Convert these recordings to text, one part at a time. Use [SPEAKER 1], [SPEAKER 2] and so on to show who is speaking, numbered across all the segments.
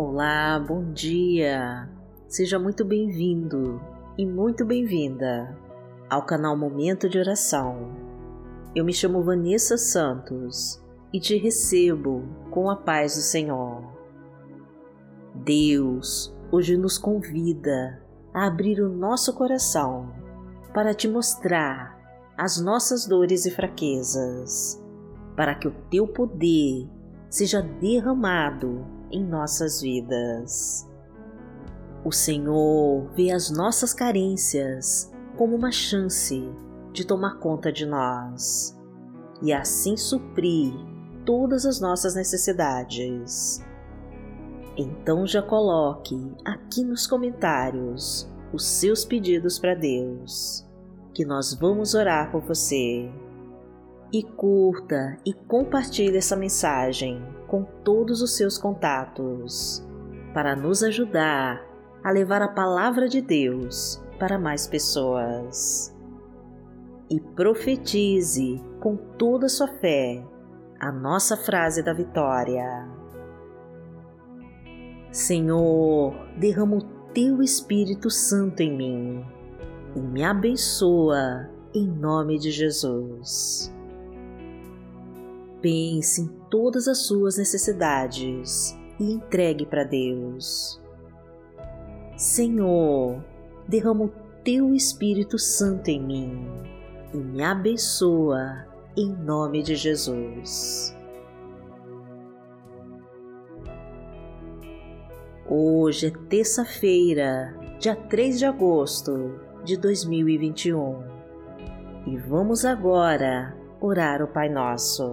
[SPEAKER 1] Olá, bom dia! Seja muito bem-vindo e muito bem-vinda ao canal Momento de Oração. Eu me chamo Vanessa Santos e te recebo com a paz do Senhor. Deus hoje nos convida a abrir o nosso coração para te mostrar as nossas dores e fraquezas, para que o teu poder seja derramado em nossas vidas. O Senhor vê as nossas carências como uma chance de tomar conta de nós e assim suprir todas as nossas necessidades. Então já coloque aqui nos comentários os seus pedidos para Deus, que nós vamos orar por você. E curta e compartilhe essa mensagem com todos os seus contatos, para nos ajudar a levar a palavra de Deus para mais pessoas. E profetize com toda a sua fé a nossa frase da vitória. Senhor, derrama o teu Espírito Santo em mim e me abençoa em nome de Jesus. Pense em todas as suas necessidades e entregue para Deus. Senhor, derrama o teu Espírito Santo em mim e me abençoa em nome de Jesus. Hoje é terça-feira, dia 3 de agosto de 2021 e vamos agora orar o Pai Nosso.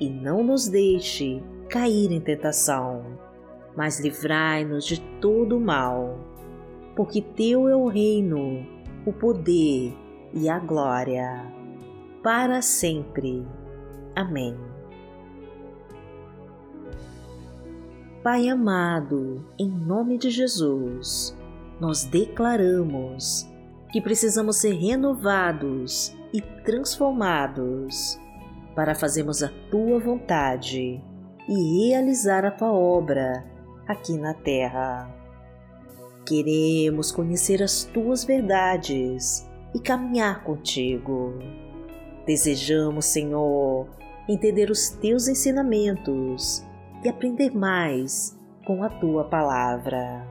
[SPEAKER 1] E não nos deixe cair em tentação mas livrai-nos de todo o mal, porque Teu é o reino, o poder e a glória, para sempre. Amém. Pai amado, em nome de Jesus, nós declaramos que precisamos ser renovados e transformados para fazermos a Tua vontade e realizar a Tua obra aqui na terra. Queremos conhecer as tuas verdades e caminhar contigo. Desejamos, Senhor, entender os teus ensinamentos e aprender mais com a tua palavra.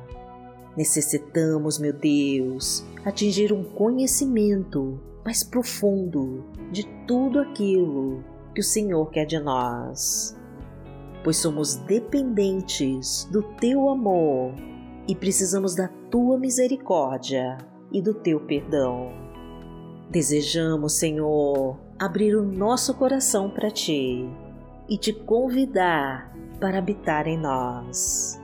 [SPEAKER 1] Necessitamos, meu Deus, atingir um conhecimento mais profundo de tudo aquilo que o Senhor quer de nós pois somos dependentes do teu amor e precisamos da tua misericórdia e do teu perdão. Desejamos, Senhor, abrir o nosso coração para ti e te convidar para habitar em nós,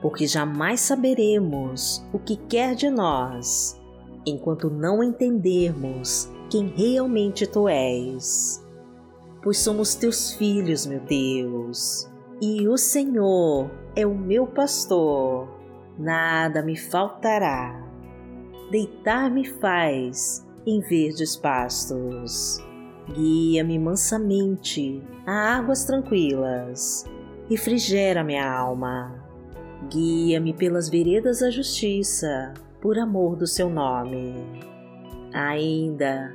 [SPEAKER 1] porque jamais saberemos o que quer de nós enquanto não entendermos quem realmente tu és. Pois somos teus filhos, meu Deus, e o Senhor é o meu pastor, nada me faltará. Deitar-me faz em verdes pastos. Guia-me mansamente a águas tranquilas. Refrigera minha alma. Guia-me pelas veredas da justiça, por amor do seu nome. Ainda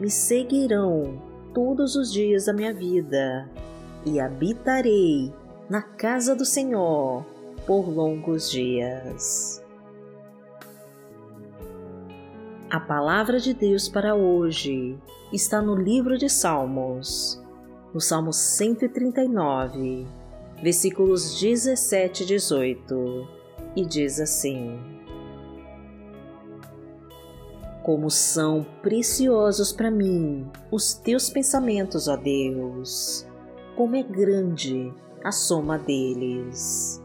[SPEAKER 1] me seguirão todos os dias da minha vida, e habitarei na casa do Senhor por longos dias. A palavra de Deus para hoje está no livro de Salmos, no Salmo 139, versículos 17 e 18, e diz assim: Como são preciosos para mim os teus pensamentos, ó Deus, como é grande a soma deles.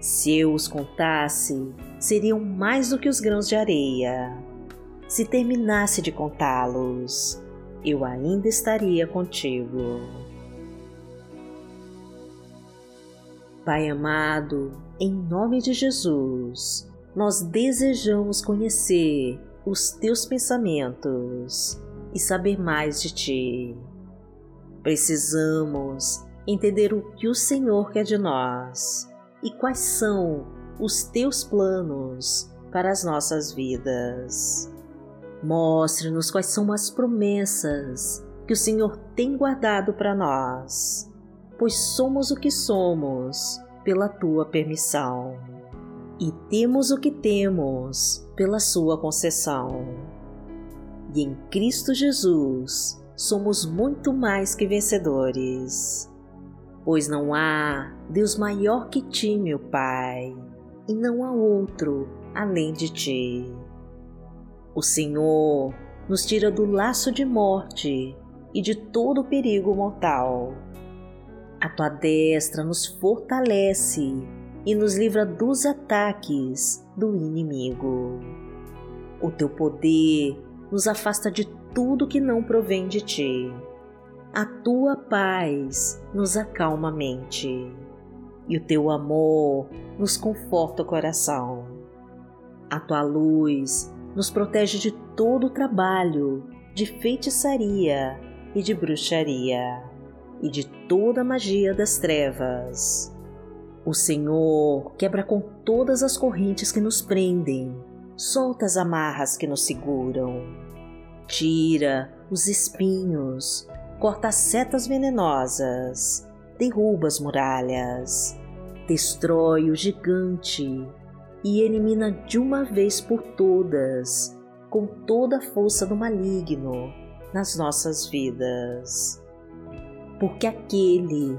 [SPEAKER 1] Se eu os contasse, seriam mais do que os grãos de areia. Se terminasse de contá-los, eu ainda estaria contigo. Pai amado, em nome de Jesus, nós desejamos conhecer os teus pensamentos e saber mais de ti. Precisamos entender o que o Senhor quer de nós e quais são os teus planos para as nossas vidas. Mostre-nos quais são as promessas que o Senhor tem guardado para nós, pois somos o que somos pela tua permissão e temos o que temos pela sua concessão. E em Cristo Jesus somos muito mais que vencedores pois não há Deus maior que ti, meu Pai, e não há outro além de ti. O Senhor nos tira do laço de morte e de todo perigo mortal. A tua destra nos fortalece e nos livra dos ataques do inimigo. O teu poder nos afasta de tudo que não provém de ti a tua paz nos acalma a mente e o teu amor nos conforta o coração. A tua luz nos protege de todo o trabalho, de feitiçaria e de bruxaria e de toda a magia das trevas. O Senhor quebra com todas as correntes que nos prendem, solta as amarras que nos seguram, tira os espinhos, corta setas venenosas, derruba as muralhas, destrói o gigante e elimina de uma vez por todas, com toda a força do maligno nas nossas vidas. Porque aquele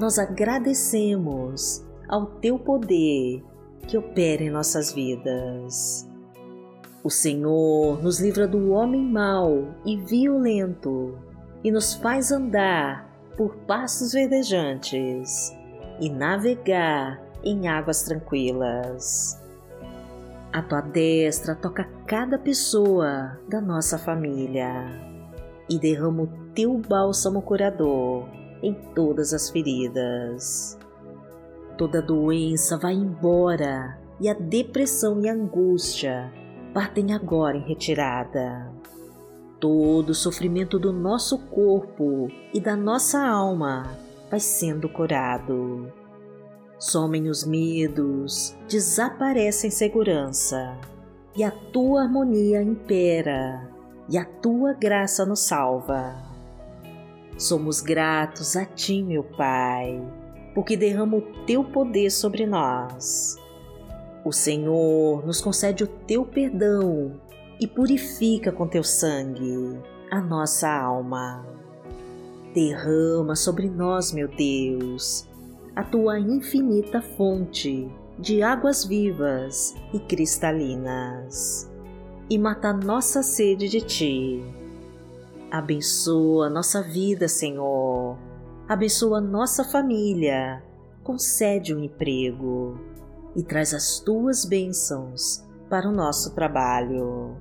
[SPEAKER 1] nós agradecemos ao Teu poder que opera em nossas vidas. O Senhor nos livra do homem mau e violento e nos faz andar por passos verdejantes e navegar em águas tranquilas. A tua destra toca cada pessoa da nossa família e derrama o teu bálsamo curador em todas as feridas. Toda doença vai embora e a depressão e a angústia partem agora em retirada. Todo o sofrimento do nosso corpo e da nossa alma vai sendo curado. Somem os medos, desaparece a insegurança, e a tua harmonia impera, e a tua graça nos salva. Somos gratos a ti, meu Pai, porque derrama o teu poder sobre nós. O Senhor nos concede o teu perdão e purifica com teu sangue a nossa alma. Derrama sobre nós, meu Deus, a tua infinita fonte de águas vivas e cristalinas, e mata nossa sede de ti. Abençoa nossa vida, Senhor. Abençoa nossa família. Concede um emprego e traz as tuas bênçãos para o nosso trabalho.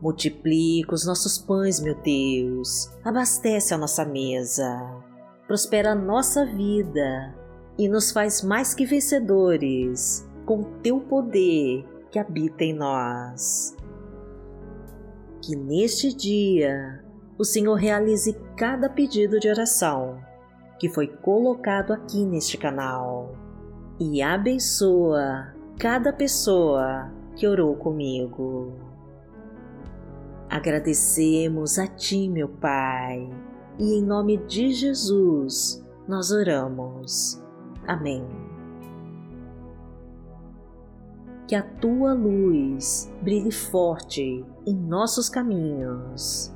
[SPEAKER 1] Multiplica os nossos pães, meu Deus. Abastece a nossa mesa. Prospera a nossa vida e nos faz mais que vencedores com o teu poder que habita em nós. Que neste dia o Senhor realize cada pedido de oração que foi colocado aqui neste canal e abençoa cada pessoa que orou comigo. Agradecemos a Ti, meu Pai, e em nome de Jesus nós oramos. Amém. Que a tua luz brilhe forte em nossos caminhos